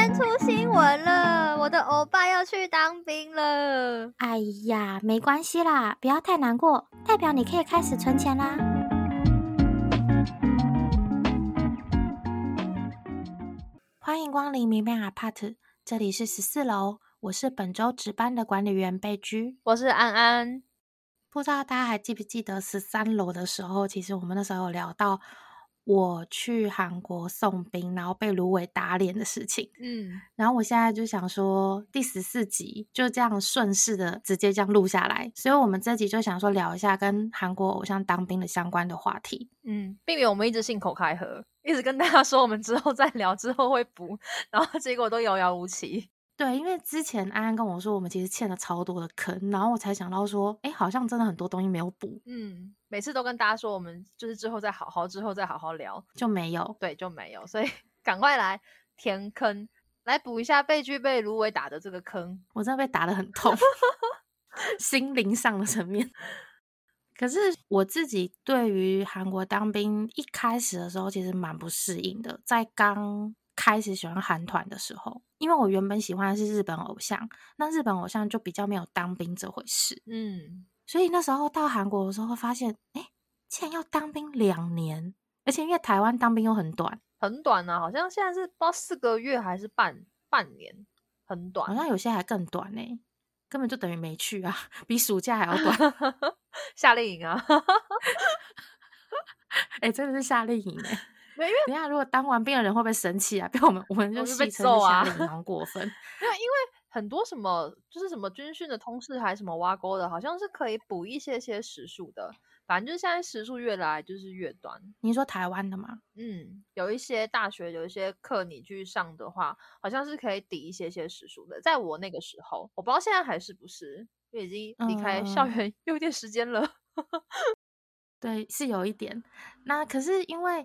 天出新闻了，我的欧巴要去当兵了。哎呀，没关系啦，不要太难过，代表你可以开始存钱啦。欢迎光临明媚 Apart，这里是十四楼，我是本周值班的管理员贝居，我是安安。不知道大家还记不记得十三楼的时候，其实我们那时候有聊到。我去韩国送兵，然后被芦苇打脸的事情。嗯，然后我现在就想说，第十四集就这样顺势的直接这样录下来。所以，我们这集就想说聊一下跟韩国偶像当兵的相关的话题。嗯，避免我们一直信口开河，一直跟大家说我们之后再聊，之后会补，然后结果都遥遥无期。对，因为之前安安跟我说，我们其实欠了超多的坑，然后我才想到说，哎，好像真的很多东西没有补。嗯，每次都跟大家说，我们就是之后再好好，之后再好好聊，就没有。对，就没有，所以 赶快来填坑，来补一下被具被芦苇打的这个坑。我真的被打的很痛，心灵上的层面。可是我自己对于韩国当兵一开始的时候，其实蛮不适应的，在刚。开始喜欢韩团的时候，因为我原本喜欢的是日本偶像，那日本偶像就比较没有当兵这回事，嗯，所以那时候到韩国的时候，发现，哎，竟然要当兵两年，而且因为台湾当兵又很短，很短啊，好像现在是不知道四个月还是半半年，很短，好像有些还更短呢，根本就等于没去啊，比暑假还要短，夏令营啊，哎，真的是夏令营哎。因为等下，如果当完兵的人会不会生气啊？被我们我们就戏称夏令营过分。没有，因为很多什么就是什么军训的通识还是什么挖沟的，好像是可以补一些些时数的。反正就是现在时数越来就是越短。你说台湾的吗？嗯，有一些大学有一些课你去上的话，好像是可以抵一些些时数的。在我那个时候，我不知道现在还是不是，因为已经离开校园 有一点时间了。对，是有一点。那可是因为。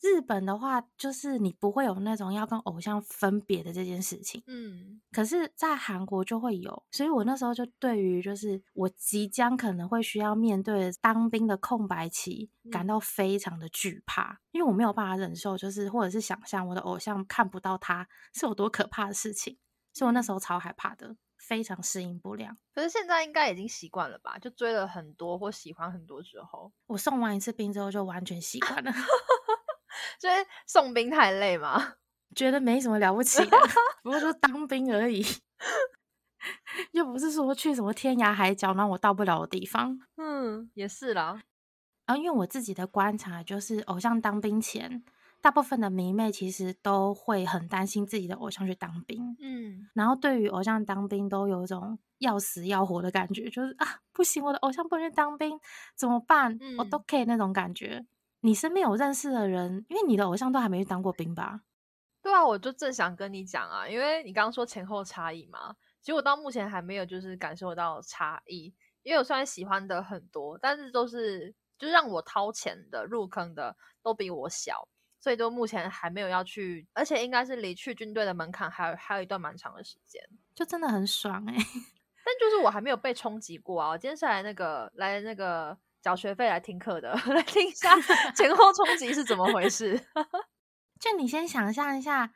日本的话，就是你不会有那种要跟偶像分别的这件事情，嗯，可是，在韩国就会有，所以我那时候就对于就是我即将可能会需要面对当兵的空白期，感到非常的惧怕，因为我没有办法忍受，就是或者是想象我的偶像看不到他是有多可怕的事情，所以我那时候超害怕的，非常适应不良。可是现在应该已经习惯了吧？就追了很多或喜欢很多之后，我送完一次兵之后就完全习惯了。觉得送兵太累吗？觉得没什么了不起的，不过说当兵而已，又不是说去什么天涯海角让我到不了的地方。嗯，也是啦。然后因为我自己的观察，就是偶像当兵前，大部分的迷妹其实都会很担心自己的偶像去当兵。嗯，然后对于偶像当兵都有一种要死要活的感觉，就是啊，不行，我的偶像不能去当兵，怎么办？我都可以那种感觉。你身边有认识的人，因为你的偶像都还没去当过兵吧？对啊，我就正想跟你讲啊，因为你刚刚说前后差异嘛，其实我到目前还没有就是感受到差异，因为我虽然喜欢的很多，但是都是就是让我掏钱的入坑的都比我小，所以就目前还没有要去，而且应该是离去军队的门槛还有还有一段蛮长的时间，就真的很爽哎，但就是我还没有被冲击过啊，我今天是来那个来那个。缴学费来听课的，来听一下前后冲击是怎么回事。就你先想象一下，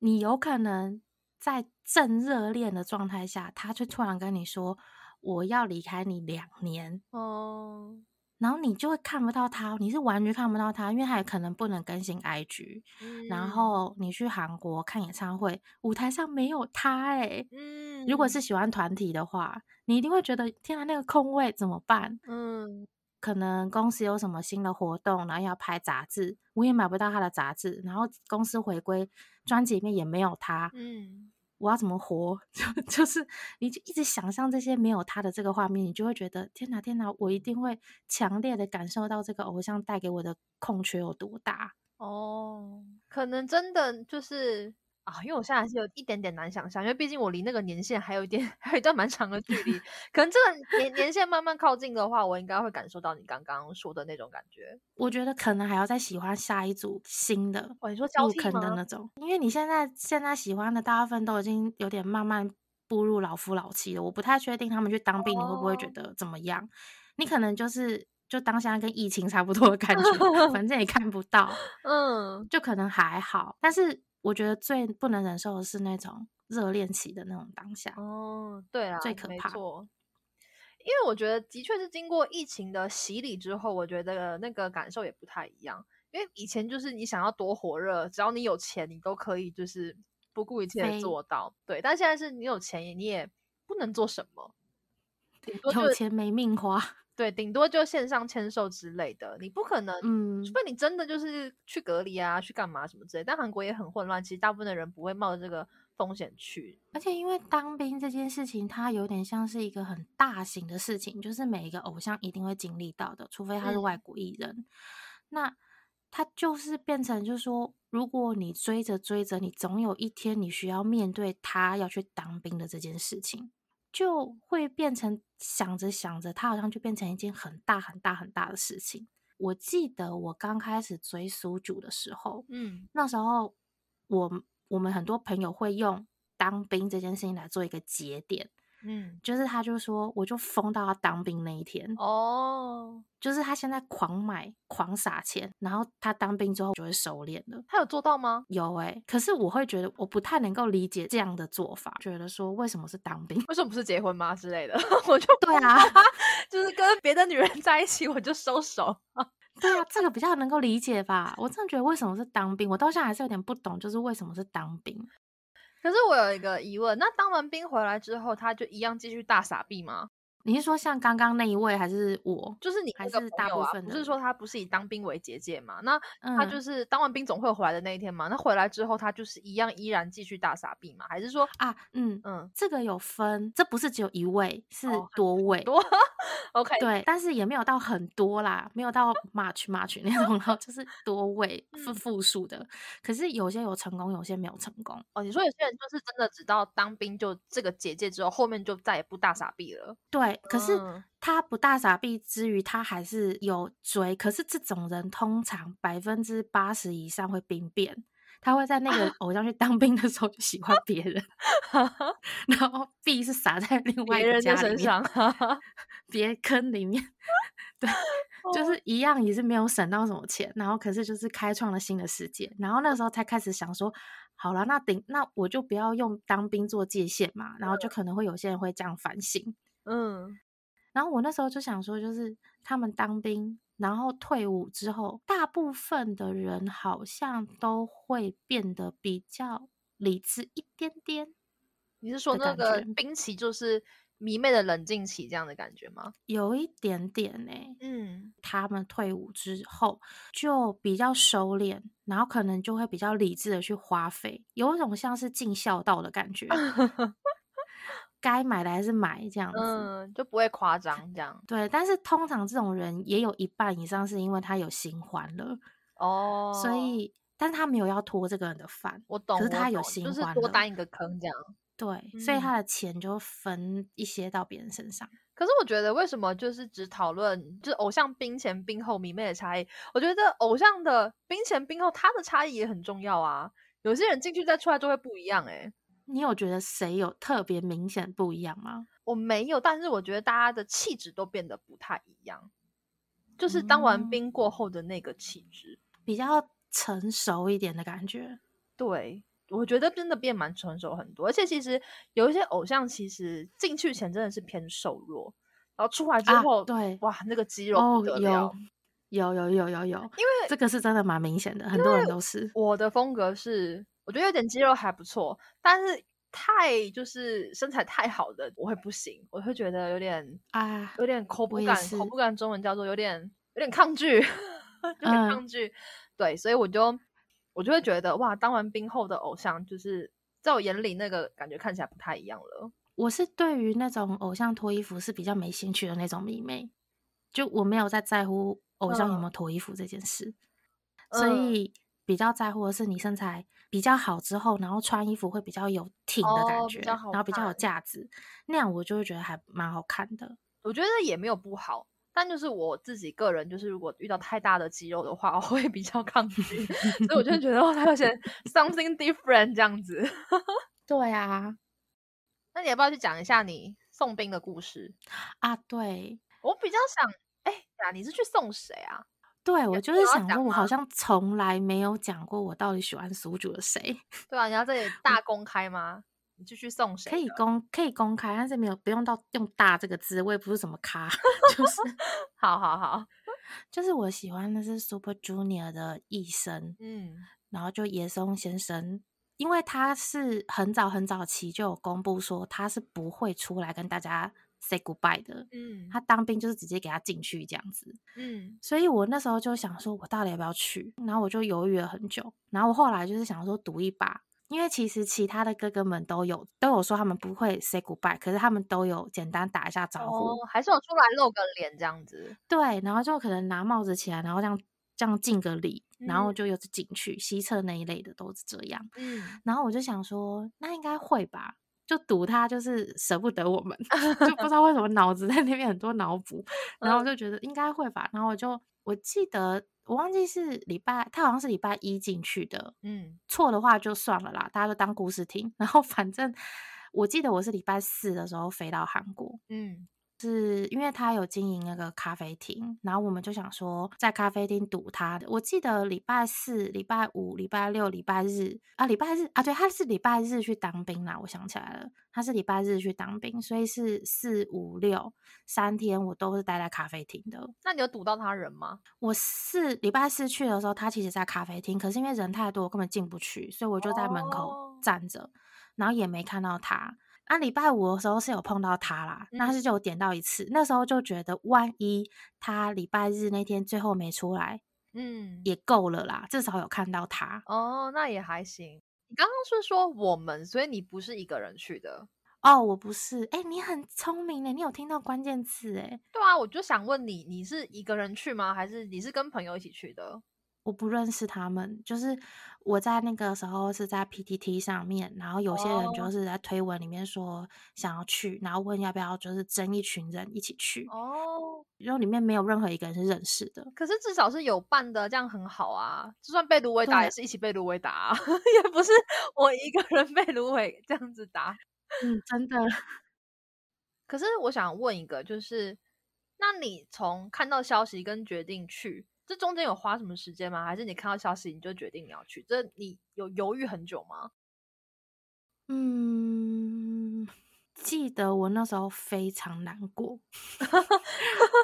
你有可能在正热恋的状态下，他却突然跟你说：“我要离开你两年。”哦，然后你就会看不到他，你是完全看不到他，因为他也可能不能更新 IG。然后你去韩国看演唱会，舞台上没有他，哎，嗯，如果是喜欢团体的话，你一定会觉得天啊，那个空位怎么办？嗯。可能公司有什么新的活动，然后要拍杂志，我也买不到他的杂志。然后公司回归，专辑里面也没有他。嗯，我要怎么活？就就是你就一直想象这些没有他的这个画面，你就会觉得天哪天哪，我一定会强烈的感受到这个偶像带给我的空缺有多大。哦，可能真的就是。啊，因为我现在还是有一点点难想象，因为毕竟我离那个年限还有一点，还有一段蛮长的距离。可能这个年年限慢慢靠近的话，我应该会感受到你刚刚说的那种感觉。我觉得可能还要再喜欢下一组新的，哦，你说入坑的那种。因为你现在现在喜欢的大部分都已经有点慢慢步入老夫老妻了，我不太确定他们去当兵，你会不会觉得怎么样？你可能就是就当现在跟疫情差不多的感觉，反正也看不到，嗯，就可能还好，但是。我觉得最不能忍受的是那种热恋期的那种当下。哦，对啊，最可怕。因为我觉得的确是经过疫情的洗礼之后，我觉得那个感受也不太一样。因为以前就是你想要多火热，只要你有钱，你都可以就是不顾一切做到。对，但现在是你有钱，你也不能做什么。有钱没命花。对，顶多就线上签售之类的，你不可能，嗯，除非你真的就是去隔离啊，去干嘛什么之类。但韩国也很混乱，其实大部分的人不会冒着这个风险去。而且因为当兵这件事情，它有点像是一个很大型的事情，就是每一个偶像一定会经历到的，除非他是外国艺人。那他就是变成，就是说，如果你追着追着，你总有一天你需要面对他要去当兵的这件事情。就会变成想着想着，它好像就变成一件很大很大很大的事情。我记得我刚开始追苏主的时候，嗯，那时候我我们很多朋友会用当兵这件事情来做一个节点。嗯，就是他就说，我就疯到他当兵那一天哦，就是他现在狂买狂撒钱，然后他当兵之后就会收敛了。他有做到吗？有哎，可是我会觉得我不太能够理解这样的做法，觉得说为什么是当兵，为什么不是结婚吗之类的？我就对啊，就是跟别的女人在一起我就收手。对啊，这个比较能够理解吧？我真的觉得为什么是当兵，我到现在还是有点不懂，就是为什么是当兵。可是我有一个疑问，那当完兵回来之后，他就一样继续大傻逼吗？你是说像刚刚那一位，还是我？就是你还是大部分？不是说他不是以当兵为结界嘛？那他就是当完兵总会回来的那一天嘛？那回来之后，他就是一样依然继续大傻逼嘛？还是说啊，嗯嗯，这个有分，这不是只有一位，是多位多。OK，对，但是也没有到很多啦，没有到 much much 那种，然后就是多位是复数的。可是有些有成功，有些没有成功。哦，你说有些人就是真的只到当兵就这个结界之后，后面就再也不大傻逼了。对。可是他不大傻逼之余，他还是有追。可是这种人通常百分之八十以上会兵变，他会在那个 偶像去当兵的时候就喜欢别人，然后币是撒在另外一个家身上，别坑里面。对，就是一样也是没有省到什么钱，然后可是就是开创了新的世界。然后那时候才开始想说，好了，那顶那我就不要用当兵做界限嘛。然后就可能会有些人会这样反省。嗯，然后我那时候就想说，就是他们当兵，然后退伍之后，大部分的人好像都会变得比较理智一点点。你是说那个兵期就是迷妹的冷静期这样的感觉吗？有一点点呢。嗯，他们退伍之后就比较收敛，然后可能就会比较理智的去花费，有一种像是尽孝道的感觉。该买的还是买这样子，嗯，就不会夸张这样。对，但是通常这种人也有一半以上是因为他有新欢了哦，所以，但是他没有要拖这个人的饭，我懂。可是他有新欢，就是多担一个坑这样。对，所以他的钱就分一些到别人身上。可是我觉得，为什么就是只讨论就是偶像兵前兵后迷妹的差异？我觉得偶像的兵前兵后，他的差异也很重要啊。有些人进去再出来就会不一样哎。你有觉得谁有特别明显不一样吗？我没有，但是我觉得大家的气质都变得不太一样，就是当完兵过后的那个气质，比较成熟一点的感觉。对，我觉得真的变蛮成熟很多，而且其实有一些偶像，其实进去前真的是偏瘦弱，然后出来之后，对，哇，那个肌肉不得了，有有有有有，因为这个是真的蛮明显的，很多人都是。我的风格是。我觉得有点肌肉还不错，但是太就是身材太好的我会不行，我会觉得有点啊，有点口不敢，口不敢，中文叫做有点有点抗拒，有点抗拒。对，所以我就我就会觉得哇，当完兵后的偶像，就是在我眼里那个感觉看起来不太一样了。我是对于那种偶像脱衣服是比较没兴趣的那种迷妹，就我没有在在乎偶像有没有脱衣服这件事，所以。比较在乎的是你身材比较好之后，然后穿衣服会比较有挺的感觉，然后比较有架子，那样我就会觉得还蛮好看的。我觉得也没有不好，但就是我自己个人，就是如果遇到太大的肌肉的话，我会比较抗拒，所以我就觉得他有些 something different 这样子。对啊，那你要不要去讲一下你送兵的故事啊？对我比较想，哎呀，你是去送谁啊？对我就是想说，我好像从来没有讲过我到底喜欢苏主的谁。对啊，你要这里 大公开吗？你就去送谁？可以公可以公开，但是没有不用到用大这个字。我也不是什么咖，就是好 好好，就是我喜欢的是 Super Junior 的一生，嗯，然后就野松先生，因为他是很早很早期就有公布说他是不会出来跟大家 say goodbye 的，嗯，他当兵就是直接给他进去这样子，嗯，所以我那时候就想说，我到底要不要去？然后我就犹豫了很久，然后我后来就是想说赌一把。因为其实其他的哥哥们都有都有说他们不会 say goodbye，可是他们都有简单打一下招呼，还是有出来露个脸这样子。对，然后就可能拿帽子起来，然后这样这样敬个礼，然后就又是进去西侧那一类的都是这样。嗯，然后我就想说，那应该会吧，就赌他就是舍不得我们，就不知道为什么脑子在那边很多脑补，然后我就觉得应该会吧，然后我就我记得。我忘记是礼拜，他好像是礼拜一进去的，嗯，错的话就算了啦，大家都当故事听。然后反正我记得我是礼拜四的时候飞到韩国，嗯。是因为他有经营那个咖啡厅，然后我们就想说在咖啡厅堵他。我记得礼拜四、礼拜五、礼拜六、礼拜日啊，礼拜日啊，对，他是礼拜日去当兵啦。我想起来了，他是礼拜日去当兵，所以是四五六三天我都是待在咖啡厅的。那你有堵到他人吗？我是礼拜四去的时候，他其实在咖啡厅，可是因为人太多，我根本进不去，所以我就在门口站着，然后也没看到他。啊，礼拜五的时候是有碰到他啦，那是就有点到一次，那时候就觉得万一他礼拜日那天最后没出来，嗯，也够了啦，至少有看到他。哦，那也还行。你刚刚是说我们，所以你不是一个人去的？哦，我不是。哎，你很聪明呢，你有听到关键词哎。对啊，我就想问你，你是一个人去吗？还是你是跟朋友一起去的？我不认识他们，就是我在那个时候是在 PTT 上面，然后有些人就是在推文里面说想要去，然后问要不要就是争一群人一起去哦，然后里面没有任何一个人是认识的，可是至少是有伴的，这样很好啊。就算被芦苇打，也是一起被芦苇打，也不是 我一个人被芦苇这样子打。嗯，真的。可是我想问一个，就是那你从看到消息跟决定去。这中间有花什么时间吗？还是你看到消息你就决定你要去？这你有犹豫很久吗？嗯，记得我那时候非常难过，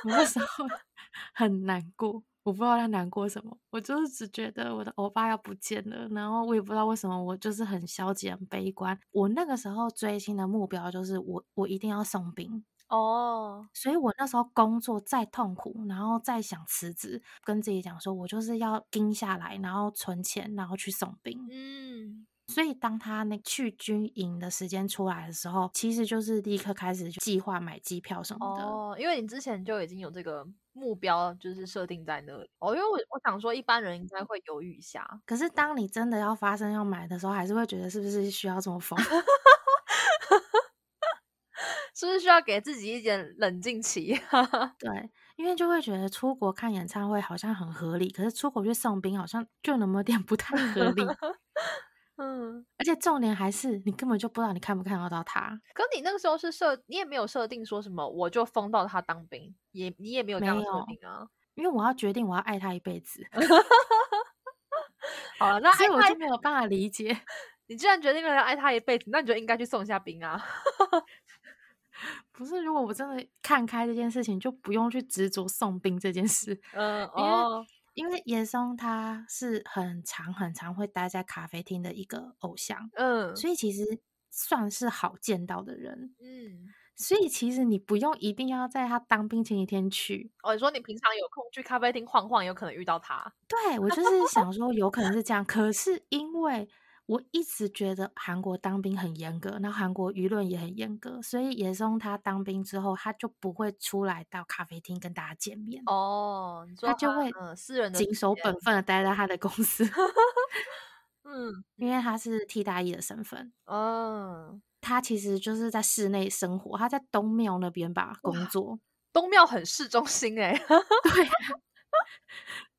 我那时候 很难过，我不知道他难过什么，我就是只觉得我的欧巴要不见了，然后我也不知道为什么，我就是很消极、很悲观。我那个时候追星的目标就是我，我一定要送兵。哦，所以我那时候工作再痛苦，然后再想辞职，跟自己讲说，我就是要盯下来，然后存钱，然后去送兵。嗯，所以当他那去军营的时间出来的时候，其实就是立刻开始计划买机票什么的。哦，因为你之前就已经有这个目标，就是设定在那里。哦，因为我我想说，一般人应该会犹豫一下。可是当你真的要发生要买的时候，还是会觉得是不是需要这么疯？是不是需要给自己一点冷静期？对，因为就会觉得出国看演唱会好像很合理，可是出国去送兵好像就那么点不太合理。嗯，而且重点还是你根本就不知道你看不看得到他。可你那个时候是设，你也没有设定说什么，我就封到他当兵，也你也没有这样设定啊。因为我要决定我要爱他一辈子。好了，那所以我就没有办法理解，你既然决定了要爱他一辈子，那你就应该去送一下兵啊。不是，如果我真的看开这件事情，就不用去执着送冰这件事。嗯，因为因为野松他是很常很常会待在咖啡厅的一个偶像，嗯，所以其实算是好见到的人。嗯，所以其实你不用一定要在他当兵前一天去。哦，你说你平常有空去咖啡厅晃晃，有可能遇到他。对，我就是想说有可能是这样，可是因为。我一直觉得韩国当兵很严格，然后韩国舆论也很严格，所以野松他当兵之后，他就不会出来到咖啡厅跟大家见面哦，他就会私人谨守本分的待在他的公司，嗯，因为他是替代役的身份，嗯，他其实就是在室内生活，他在东庙那边吧工作，东庙很市中心哎，对。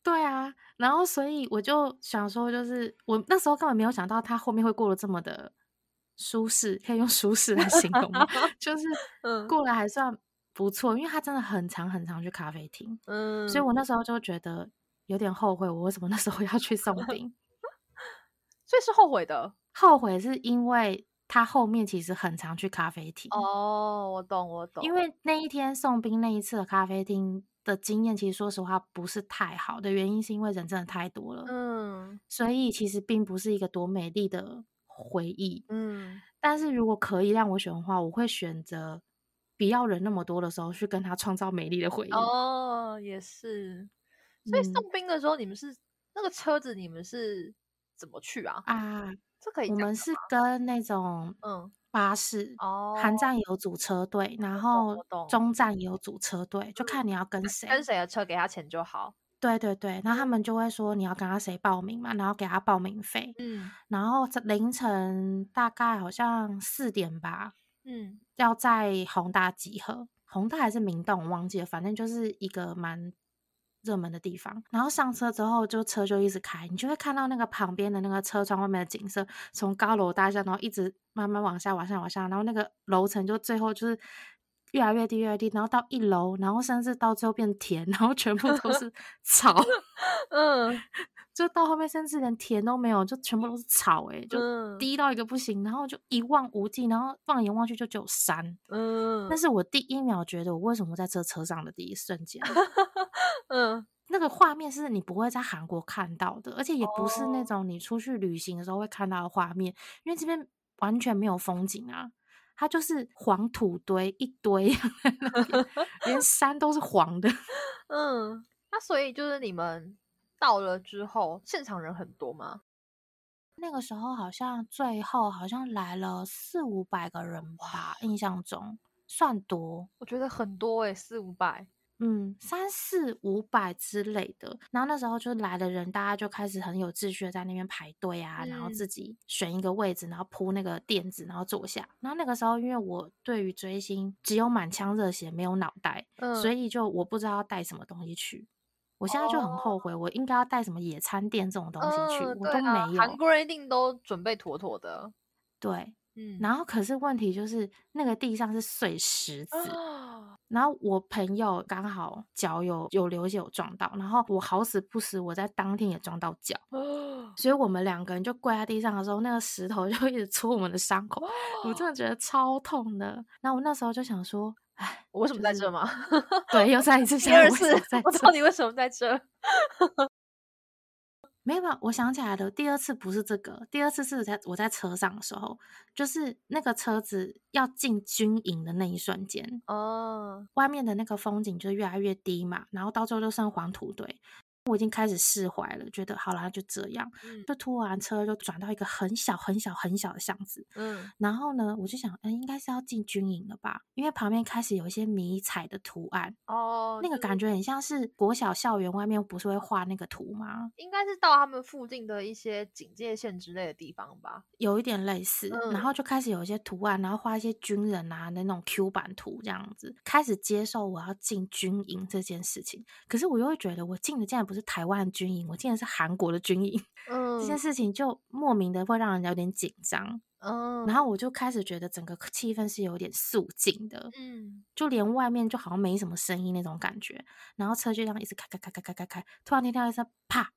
对啊，然后所以我就想说，就是我那时候根本没有想到他后面会过得这么的舒适，可以用舒适来形容吗？就是过得还算不错，因为他真的很长很长去咖啡厅，嗯，所以我那时候就觉得有点后悔，我为什么那时候要去送冰？所以是后悔的。后悔是因为他后面其实很常去咖啡厅。哦，我懂，我懂。因为那一天送冰那一次的咖啡厅的经验，其实说实话不是太好的原因，是因为人真的太多了。嗯，所以其实并不是一个多美丽的回忆。嗯，但是如果可以让我选的话，我会选择不要人那么多的时候去跟他创造美丽的回忆。哦，也是。所以送冰的时候，你们是那个车子，你们是怎么去啊？啊。这可以，我们是跟那种嗯巴士哦，韩站有组车队，然后中站也有组车队，就看你要跟谁，跟谁的车给他钱就好。对对对，那他们就会说你要跟他谁报名嘛，然后给他报名费。嗯，然后凌晨大概好像四点吧，嗯，要在宏大集合，宏大还是明洞，我忘记了，反正就是一个蛮。热门的地方，然后上车之后，就车就一直开，你就会看到那个旁边的那个车窗外面的景色，从高楼大厦，然后一直慢慢往下，往下，往下，然后那个楼层就最后就是越来越低，越来越低，然后到一楼，然后甚至到最后变田，然后全部都是草，嗯。就到后面，甚至连田都没有，就全部都是草，哎，就低到一个不行，然后就一望无际，然后放眼望去就只有山。嗯，那是我第一秒觉得我为什么在这车上的第一瞬间。嗯，那个画面是你不会在韩国看到的，而且也不是那种你出去旅行的时候会看到的画面，因为这边完全没有风景啊，它就是黄土堆一堆，连山都是黄的。嗯，那所以就是你们。到了之后，现场人很多吗？那个时候好像最后好像来了四五百个人吧，印象中算多。我觉得很多诶，四五百，嗯，三四五百之类的。然后那时候就来的人，大家就开始很有秩序的在那边排队啊，然后自己选一个位置，然后铺那个垫子，然后坐下。然后那个时候，因为我对于追星只有满腔热血，没有脑袋，所以就我不知道要带什么东西去。我现在就很后悔，我应该要带什么野餐垫这种东西去，我都没有。韩国人一定都准备妥妥的。对，嗯。然后可是问题就是那个地上是碎石子，然后我朋友刚好脚有有流血有撞到，然后我好死不死我在当天也撞到脚，所以我们两个人就跪在地上的时候，那个石头就一直戳我们的伤口，我真的觉得超痛的。然后我那时候就想说。我为什么在这吗？对，又再一次，第二次，我到底为什么在这？没有，我想起来了，第二次不是这个，第二次是在我在车上的时候，就是那个车子要进军营的那一瞬间，哦，外面的那个风景就越来越低嘛，然后到最后就剩黄土堆。我已经开始释怀了，觉得好了，就这样。就突然车就转到一个很小、很小、很小的巷子。嗯，然后呢，我就想，嗯，应该是要进军营了吧？因为旁边开始有一些迷彩的图案。哦，那个感觉很像是国小校园外面不是会画那个图吗？应该是到他们附近的一些警戒线之类的地方吧，有一点类似。然后就开始有一些图案，然后画一些军人啊的那种 Q 版图，这样子开始接受我要进军营这件事情。可是我又会觉得，我进的竟然不是台湾军营，我竟然是韩国的军营，嗯，这件事情就莫名的会让人有点紧张，嗯，然后我就开始觉得整个气氛是有点肃静的，嗯，就连外面就好像没什么声音那种感觉，然后车就这样一直开开开开开开开，突然听到一声啪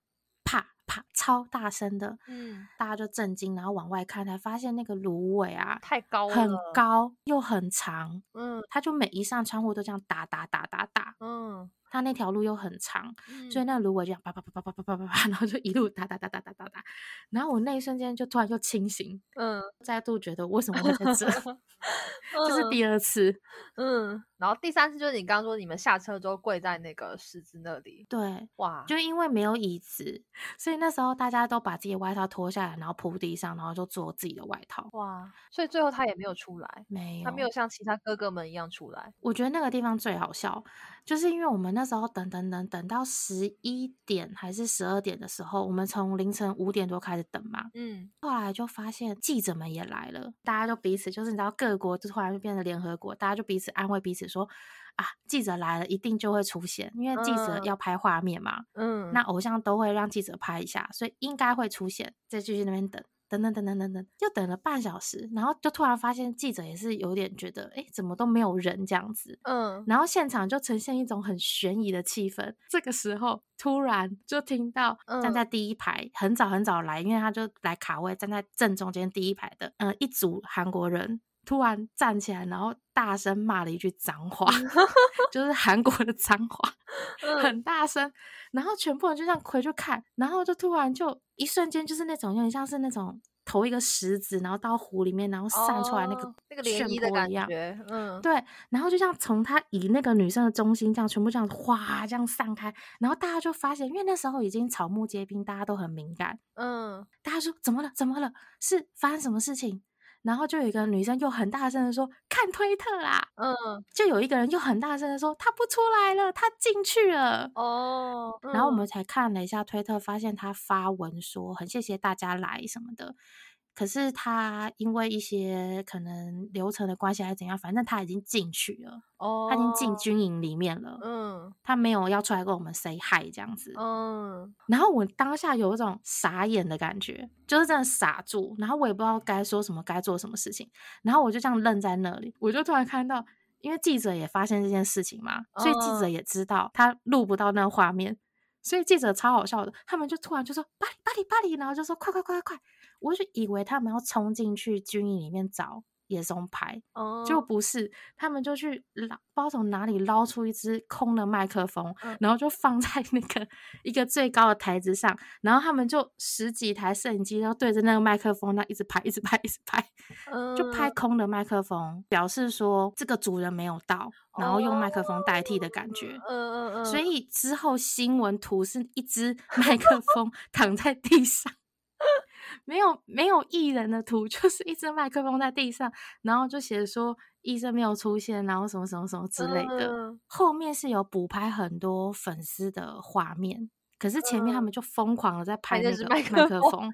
啪啪，超大声的，嗯，大家就震惊，然后往外看才发现那个芦苇啊，太高了，很高又很长，嗯，他就每一扇窗户都这样打打打打打，嗯。它那条路又很长，所以那个芦苇就叭叭叭叭叭叭叭叭叭，然后就一路打打打打打打打，然后我那一瞬间就突然又清醒，嗯，再度觉得为什么会在这 这是第二次，嗯，然后第三次就是你刚刚说你们下车之后跪在那个十字那里，对，哇，就因为没有椅子，所以那时候大家都把自己的外套脱下来，然后铺地上，然后就做自己的外套，哇，所以最后他也没有出来，没有，他没有像其他哥哥们一样出来，我觉得那个地方最好笑。就是因为我们那时候等等等等到十一点还是十二点的时候，我们从凌晨五点多开始等嘛，嗯，后来就发现记者们也来了，大家就彼此就是你知道各国就突然就变成联合国，大家就彼此安慰彼此说啊，记者来了一定就会出现，因为记者要拍画面嘛，嗯，那偶像都会让记者拍一下，所以应该会出现，再继续那边等。等等等等等等，又等了半小时，然后就突然发现记者也是有点觉得，哎，怎么都没有人这样子，嗯，然后现场就呈现一种很悬疑的气氛。这个时候，突然就听到站在第一排，很早很早来，因为他就来卡位，站在正中间第一排的，嗯，一组韩国人。突然站起来，然后大声骂了一句脏话，就是韩国的脏话，很大声。然后全部人就这样回去看，然后就突然就一瞬间，就是那种有点像是那种投一个石子，然后到湖里面，然后散出来那个那个涟漪的感觉。嗯，对。然后就像从他以那个女生的中心这样全部这样哗这样散开，然后大家就发现，因为那时候已经草木皆兵，大家都很敏感。嗯，大家说怎么了？怎么了？是发生什么事情？然后就有一个女生又很大声的说：“看推特啦！”嗯，就有一个人又很大声的说：“他不出来了，他进去了。”哦，然后我们才看了一下推特，发现他发文说：“很谢谢大家来什么的。”可是他因为一些可能流程的关系还是怎样，反正他已经进去了，哦，他已经进军营里面了，嗯，他没有要出来跟我们 say hi 这样子，嗯，然后我当下有一种傻眼的感觉，就是真的傻住，然后我也不知道该说什么，该做什么事情，然后我就这样愣在那里，我就突然看到，因为记者也发现这件事情嘛，所以记者也知道他录不到那个画面，所以记者超好笑的，他们就突然就说巴黎巴黎巴黎，然后就说快快快快快。我就以为他们要冲进去军营里面找野松牌，就不是，他们就去捞，不知道从哪里捞出一支空的麦克风，然后就放在那个一个最高的台子上，然后他们就十几台摄影机然后对着那个麦克风，那一直拍，一直拍，一直拍，就拍空的麦克风，表示说这个主人没有到，然后用麦克风代替的感觉。嗯嗯嗯。所以之后新闻图是一只 麦克风躺在地上。没有没有艺人的图，就是一支麦克风在地上，然后就写说医生没有出现，然后什么什么什么之类的。后面是有补拍很多粉丝的画面，可是前面他们就疯狂的在拍那个麦克风，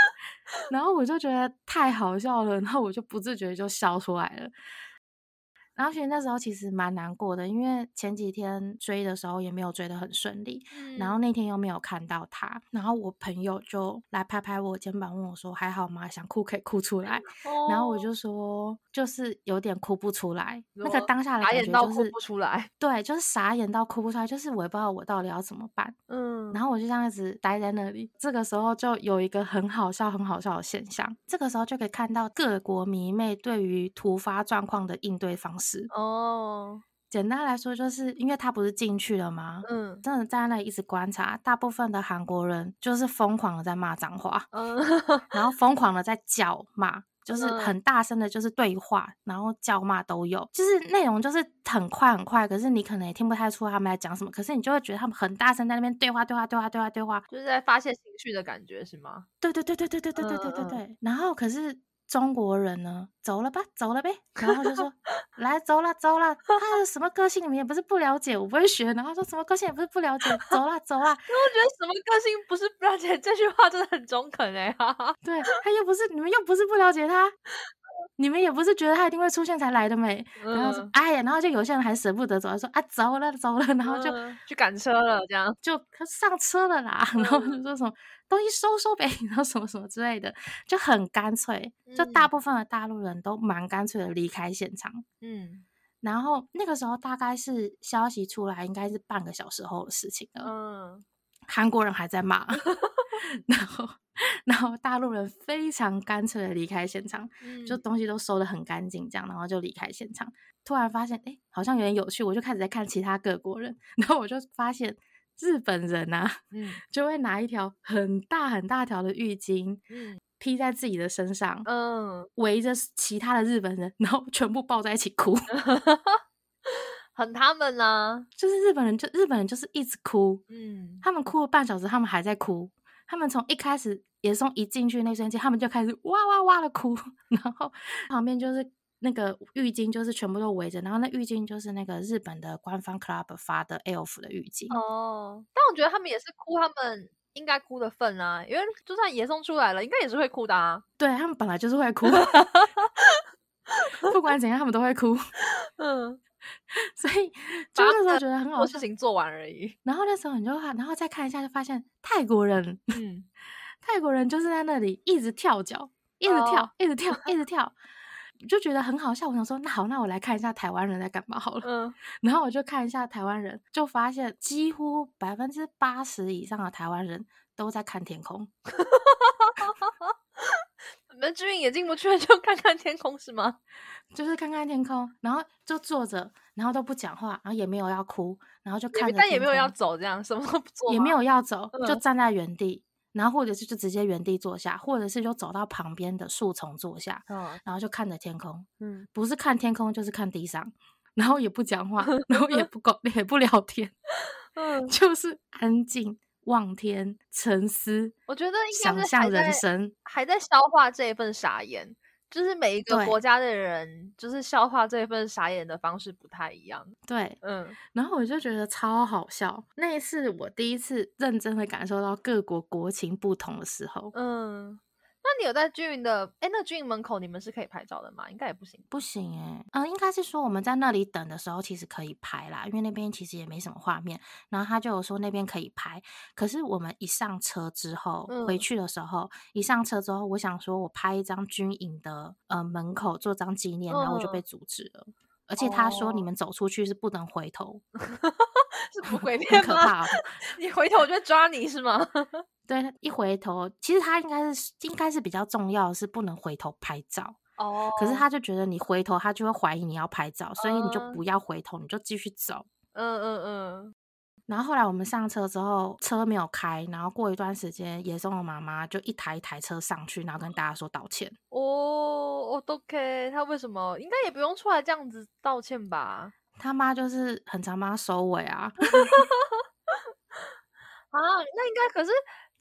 然后我就觉得太好笑了，然后我就不自觉就笑出来了。然后其实那时候其实蛮难过的，因为前几天追的时候也没有追得很顺利，然后那天又没有看到他，然后我朋友就来拍拍我肩膀，问我说还好吗？想哭可以哭出来，然后我就说就是有点哭不出来，那个当下的感觉就是哭不出来，对，就是傻眼到哭不出来，就是我也不知道我到底要怎么办，嗯，然后我就这样子待在那里，这个时候就有一个很好笑、很好笑的现象，这个时候就可以看到各国迷妹对于突发状况的应对方式。哦，简单来说，就是因为他不是进去了吗？嗯，真的在那里一直观察，大部分的韩国人就是疯狂的在骂脏话，嗯，然后疯狂的在叫骂，就是很大声的，就是对话，然后叫骂都有，就是内容就是很快很快，可是你可能也听不太出他们在讲什么，可是你就会觉得他们很大声在那边对话对话对话对话对话，就是在发泄情绪的感觉是吗？对对对对对对对对对对对，然后可是。中国人呢，走了吧，走了呗。然后就说，来，走了，走了。他的什么个性，你们也不是不了解，我不会学。然后说什么个性也不是不了解，走了，走了。我觉得什么个性不是不了解，这句话真的很中肯哎。对他又不是你们又不是不了解他，你们也不是觉得他一定会出现才来的没。然后说，哎呀，然后就有些人还舍不得走，说啊，走了，走了，然后就去赶车了，这样就上车了啦。然后就说什么。东西收收呗，然后什么什么之类的，就很干脆。就大部分的大陆人都蛮干脆的离开现场。嗯，然后那个时候大概是消息出来，应该是半个小时后的事情了。嗯，韩国人还在骂，然后然后大陆人非常干脆的离开现场，就东西都收的很干净，这样，然后就离开现场。突然发现，哎，好像有点有趣，我就开始在看其他各国人，然后我就发现。日本人啊，嗯，就会拿一条很大很大条的浴巾，嗯，披在自己的身上，嗯，围着其他的日本人，然后全部抱在一起哭，很他们呢，就是日本人，就日本人就是一直哭，嗯，他们哭了半小时，他们还在哭，他们从一开始野松一进去那瞬间，他们就开始哇哇哇的哭，然后旁边就是。那个浴巾就是全部都围着，然后那浴巾就是那个日本的官方 club 发的 elf 的浴巾。哦，但我觉得他们也是哭，他们应该哭的份啊，因为就算野松出来了，应该也是会哭的啊。对他们本来就是会哭，不管怎样他们都会哭。嗯，所以就那时候觉得很好，事情做完而已。然后那时候你就看，然后再看一下，就发现泰国人，嗯。泰国人就是在那里一直跳脚，一直跳，一直跳，一直跳，就觉得很好笑。我想说，那好，那我来看一下台湾人在干嘛好了。嗯，然后我就看一下台湾人，就发现几乎百分之八十以上的台湾人都在看天空。你们志云也进不去，就看看天空是吗？就是看看天空，然后就坐着，然后都不讲话，然后也没有要哭，然后就看，但也没有要走，这样什么都不做，也没有要走，就站在原地，然后或者是就直接原地坐下，或者是就走到旁边的树丛坐下，嗯，然后就看着天空，嗯，不是看天空就是看地上，然后也不讲话，然后也不搞也不聊天，嗯，就是安静。望天沉思，我觉得想象人生。还在消化这一份傻眼，就是每一个国家的人，就是消化这一份傻眼的方式不太一样。对，嗯，然后我就觉得超好笑，那一次我第一次认真的感受到各国国情不同的时候，嗯。那你有在军营的？哎，那军营门口你们是可以拍照的吗？应该也不行，不行哎。嗯，应该是说我们在那里等的时候，其实可以拍啦，因为那边其实也没什么画面。然后他就有说那边可以拍，可是我们一上车之后回去的时候，一上车之后，我想说我拍一张军营的呃门口做张纪念，然后我就被阻止了。而且他说你们走出去是不能回头，是不回面 吗？你回头我就抓你是吗？对，一回头，其实他应该是应该是比较重要的是不能回头拍照哦。可是他就觉得你回头，他就会怀疑你要拍照，所以你就不要回头，你就继续走。嗯嗯嗯。然后后来我们上车之后，车没有开，然后过一段时间，野松的妈妈就一台一台车上去，然后跟大家说道歉。哦，OK，他为什么应该也不用出来这样子道歉吧？他妈就是很常帮他收尾啊。啊，那应该可是。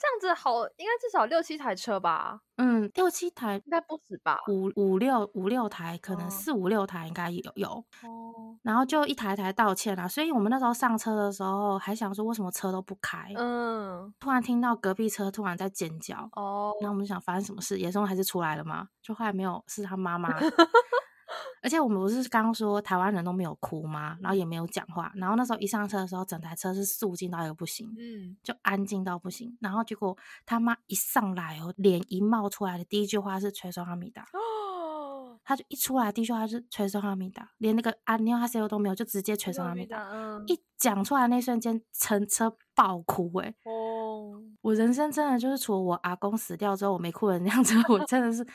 这样子好，应该至少六七台车吧？嗯，六七台应该不止吧？五五六五六台，可能四五六台应该有有。哦，然后就一台台道歉啦。所以我们那时候上车的时候还想说，为什么车都不开？嗯，突然听到隔壁车突然在尖叫。哦，然后我们想发生什么事？野松还是出来了吗？就后来没有，是他妈妈。而且我们不是刚刚说台湾人都没有哭吗？然后也没有讲话。然后那时候一上车的时候，整台车是肃静到一个不行，嗯，就安静到不行。然后结果他妈一上来哦，脸一冒出来的第一句话是“吹双哈米达”，哦，他就一出来第一句话是“吹双哈米达”，连那个“安妞哈塞欧”都没有，就直接“吹双哈米达”。一讲出来那瞬间，乘车爆哭哎！哦，我人生真的就是除了我阿公死掉之后，我没哭成那样子，我真的是。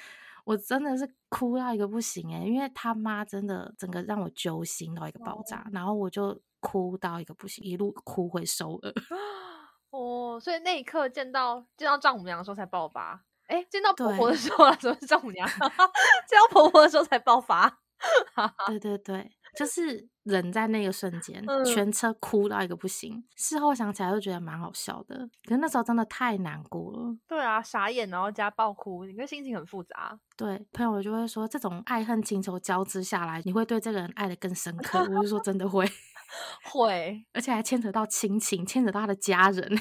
我真的是哭到一个不行哎，因为他妈真的整个让我揪心到一个爆炸，然后我就哭到一个不行，一路哭回首尔。哦，所以那一刻见到见到丈母娘的时候才爆发，哎，见到婆婆的时候啊，怎么是丈母娘？见到婆婆的时候才爆发。对对对。就是人在那个瞬间，全车哭到一个不行。事后想起来，就觉得蛮好笑的。可是那时候真的太难过了。对啊，傻眼，然后加爆哭，你个心情很复杂。对，朋友就会说，这种爱恨情仇交织下来，你会对这个人爱的更深刻。我就说真的会，会，而且还牵扯到亲情，牵扯到他的家人。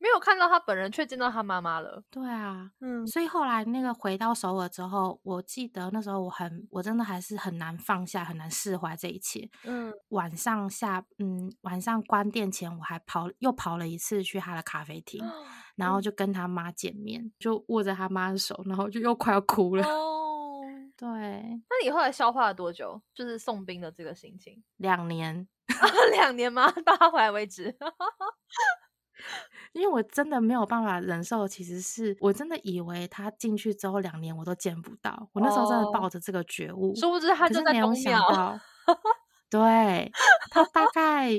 没有看到他本人，却见到他妈妈了。对啊，嗯，所以后来那个回到首尔之后，我记得那时候我很，我真的还是很难放下，很难释怀这一切。嗯，晚上下，嗯，晚上关店前，我还跑又跑了一次去他的咖啡厅，然后就跟他妈见面，就握着他妈的手，然后就又快要哭了。哦，对，那你后来消化了多久？就是送兵的这个心情？两年，两年吗？到他回来为止。因为我真的没有办法忍受，其实是我真的以为他进去之后两年我都见不到，我那时候真的抱着这个觉悟，殊不知他就在没有想到，对他大概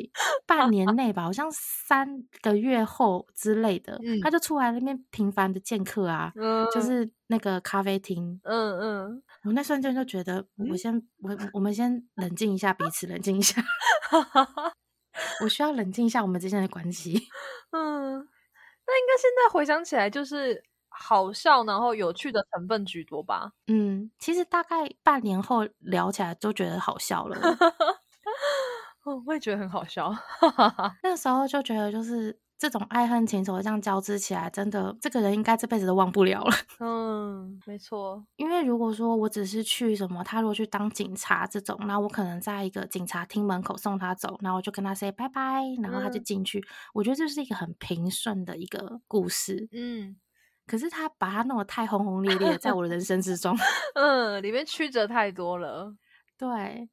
半年内吧，好像三个月后之类的，他就出来那边频繁的见客啊，就是那个咖啡厅，嗯嗯，我那瞬间就觉得，我先我我们先冷静一下，彼此冷静一下。我需要冷静一下我们之间的关系。嗯，那应该现在回想起来就是好笑，然后有趣的成分居多吧。嗯，其实大概半年后聊起来都觉得好笑了。哦，我也觉得很好笑。那时候就觉得就是。这种爱恨情仇这样交织起来，真的，这个人应该这辈子都忘不了了。嗯，没错。因为如果说我只是去什么，他如果去当警察这种，那我可能在一个警察厅门口送他走，然后我就跟他 say 拜拜，然后他就进去。我觉得这是一个很平顺的一个故事。嗯，可是他把他弄得太轰轰烈烈，在我的人生之中，嗯，里面曲折太多了，对，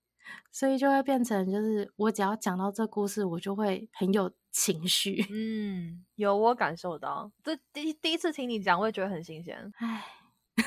所以就会变成就是我只要讲到这故事，我就会很有情绪。嗯，有我感受到，这第第一次听你讲，我也觉得很新鲜。唉。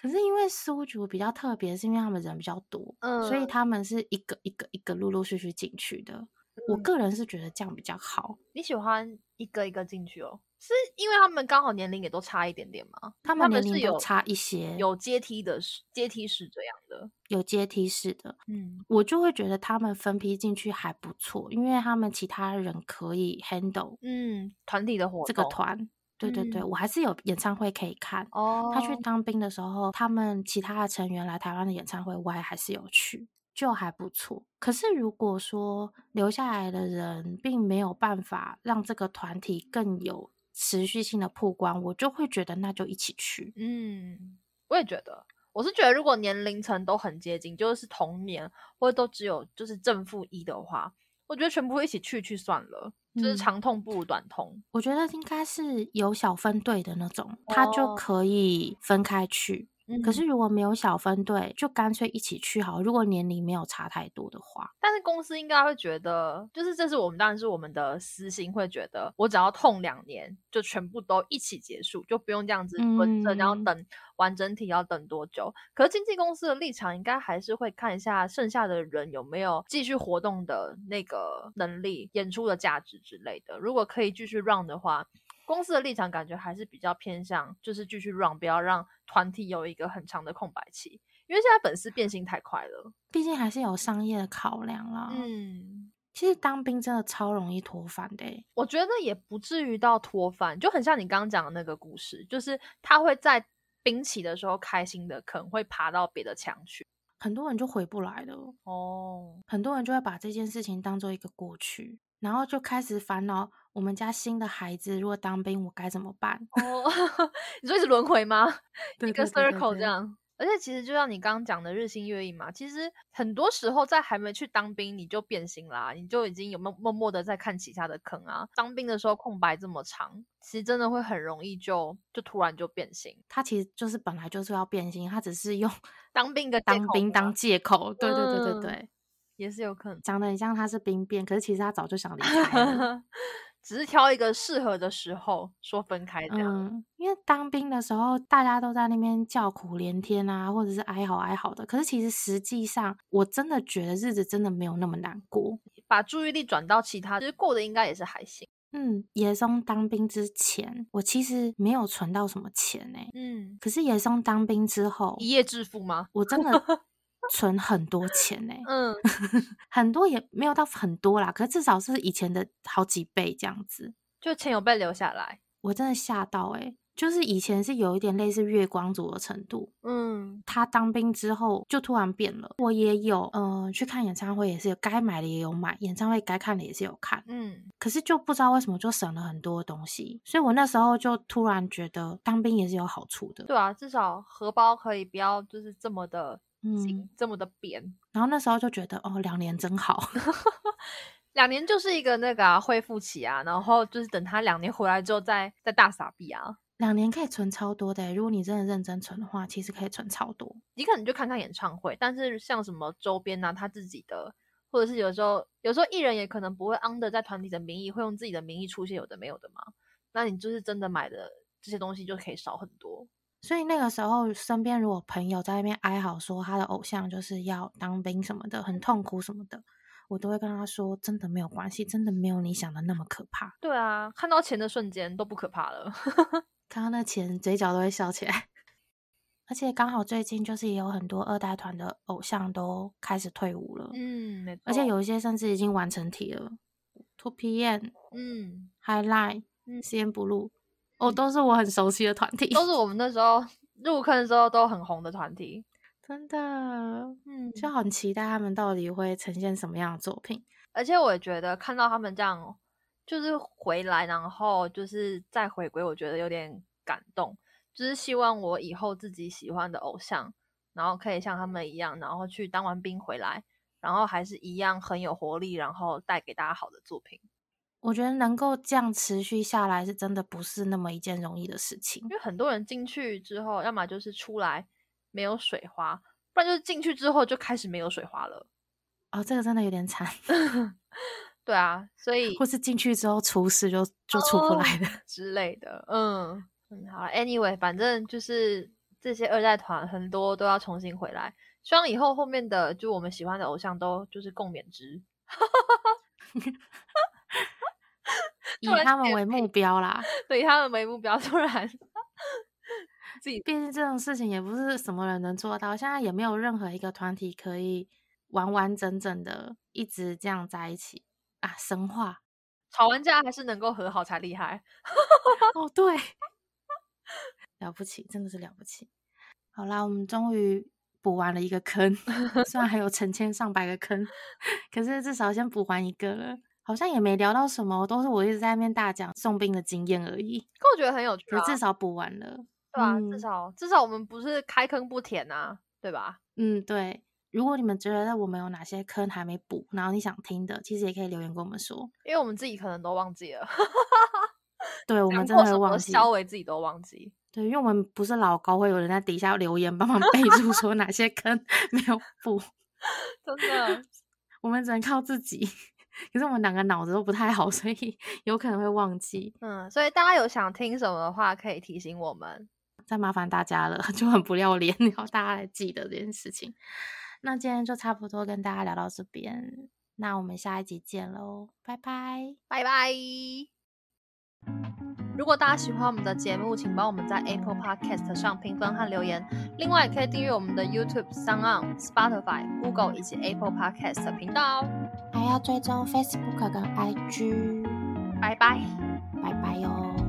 可是因为苏竹比较特别，是因为他们人比较多，嗯，所以他们是一个一个一个陆陆续续进去的。我个人是觉得这样比较好。你喜欢一个一个进去哦？是因为他们刚好年龄也都差一点点吗？他们年龄有差一些，有阶梯的，阶梯式这样的，有阶梯式的。嗯，我就会觉得他们分批进去还不错，因为他们其他人可以 handle，嗯，团体的活动，这个团。对对对，我还是有演唱会可以看。哦，他去当兵的时候，他们其他的成员来台湾的演唱会，我也还是有去，就还不错。可是如果说留下来的人并没有办法让这个团体更有持续性的曝光，我就会觉得那就一起去。嗯，我也觉得，我是觉得如果年龄层都很接近，就是同年或者都只有就是正负一的话。我觉得全部一起去去算了，就是长痛不如短痛。我觉得应该是有小分队的那种，他就可以分开去。可是如果没有小分队，就干脆一起去好。如果年龄没有差太多的话，但是公司应该会觉得，就是这是我们当然是我们的私心，会觉得我只要痛两年，就全部都一起结束，就不用这样子轮着，然后等完整体要等多久。可是经纪公司的立场应该还是会看一下剩下的人有没有继续活动的那个能力、演出的价值之类的。如果可以继续 run 的话。公司的立场感觉还是比较偏向，就是继续 run，不要让团体有一个很长的空白期，因为现在粉丝变心太快了，毕竟还是有商业的考量啦。嗯，其实当兵真的超容易脱反的，我觉得也不至于到脱反，就很像你刚刚讲的那个故事，就是他会在兵起的时候开心的，可能会爬到别的墙去，很多人就回不来了。哦，很多人就会把这件事情当做一个过去。然后就开始烦恼，我们家新的孩子如果当兵，我该怎么办？哦，你说一直轮回吗？一个 circle 这样。而且其实就像你刚刚讲的日新月异嘛，其实很多时候在还没去当兵，你就变心啦，你就已经有默默默的在看其他的坑啊。当兵的时候空白这么长，其实真的会很容易就就突然就变心。他其实就是本来就是要变心，他只是用当兵的当兵当借口。对对对对对。也是有可能，长得很像他是兵变，可是其实他早就想离开了，只是挑一个适合的时候说分开这样。因为当兵的时候，大家都在那边叫苦连天啊，或者是哀嚎哀嚎的。可是其实实际上，我真的觉得日子真的没有那么难过。把注意力转到其他，其实过得应该也是还行。嗯，野松当兵之前，我其实没有存到什么钱哎。嗯，可是野松当兵之后，一夜致富吗？我真的。存很多钱呢，嗯，很多也没有到很多啦，可至少是以前的好几倍这样子，就钱有被留下来，我真的吓到哎，就是以前是有一点类似月光族的程度，嗯，他当兵之后就突然变了，我也有，嗯，去看演唱会也是有该买的也有买，演唱会该看的也是有看，嗯，可是就不知道为什么就省了很多东西，所以我那时候就突然觉得当兵也是有好处的，对啊，至少荷包可以不要就是这么的。嗯，这么的扁，然后那时候就觉得哦，两年真好，两年就是一个那个啊恢复期啊，然后就是等他两年回来之后再再大傻逼啊，两年可以存超多的，如果你真的认真存的话，其实可以存超多。你可能就看看演唱会，但是像什么周边啊，他自己的，或者是有时候有时候艺人也可能不会 under 在团体的名义，会用自己的名义出现，有的没有的嘛，那你就是真的买的这些东西就可以少很多。所以那个时候，身边如果朋友在那边哀嚎说他的偶像就是要当兵什么的，很痛苦什么的，我都会跟他说，真的没有关系，真的没有你想的那么可怕。对啊，看到钱的瞬间都不可怕了，看到那钱嘴角都会笑起来。而且刚好最近就是也有很多二代团的偶像都开始退伍了，嗯，而且有一些甚至已经完成体了，Two PM，嗯，Highline，嗯，CNBLUE。哦，都是我很熟悉的团体，都是我们那时候入坑的时候都很红的团体，真的，嗯，就很期待他们到底会呈现什么样的作品。而且我也觉得看到他们这样就是回来，然后就是再回归，我觉得有点感动。就是希望我以后自己喜欢的偶像，然后可以像他们一样，然后去当完兵回来，然后还是一样很有活力，然后带给大家好的作品。我觉得能够这样持续下来，是真的不是那么一件容易的事情。因为很多人进去之后，要么就是出来没有水花，不然就是进去之后就开始没有水花了。哦，这个真的有点惨。对啊，所以或是进去之后出事就就出不来了之类的。嗯嗯，好，Anyway，反正就是这些二代团很多都要重新回来，希望以后后面的就我们喜欢的偶像都就是共勉之。以他们为目标啦，以他们为目标，突然自己，毕竟这种事情也不是什么人能做到。现在也没有任何一个团体可以完完整整的一直这样在一起啊！神话吵完架还是能够和好才厉害。哦，对，了不起，真的是了不起。好啦，我们终于补完了一个坑，虽然还有成千上百个坑，可是至少先补完一个了。好像也没聊到什么，都是我一直在那边大讲送兵的经验而已。可我觉得很有趣，至少补完了，对吧？至少至少我们不是开坑不填啊，对吧？嗯，对。如果你们觉得我们有哪些坑还没补，然后你想听的，其实也可以留言跟我们说，因为我们自己可能都忘记了。对，我们真的会忘记，稍微自己都忘记。对，因为我们不是老高，会有人在底下留言帮忙备注说 哪些坑没有补。真的，我们只能靠自己。可是我们两个脑子都不太好，所以有可能会忘记。嗯，所以大家有想听什么的话，可以提醒我们。再麻烦大家了，就很不要脸，要大家来记得这件事情。那今天就差不多跟大家聊到这边，那我们下一集见喽，拜拜，拜拜。如果大家喜欢我们的节目，请帮我们在 Apple Podcast 上评分和留言。另外，也可以订阅我们的 YouTube、s o n On、Spotify、Google 以及 Apple Podcast 频道哦。还要追踪 Facebook 跟 IG。拜拜，拜拜哟。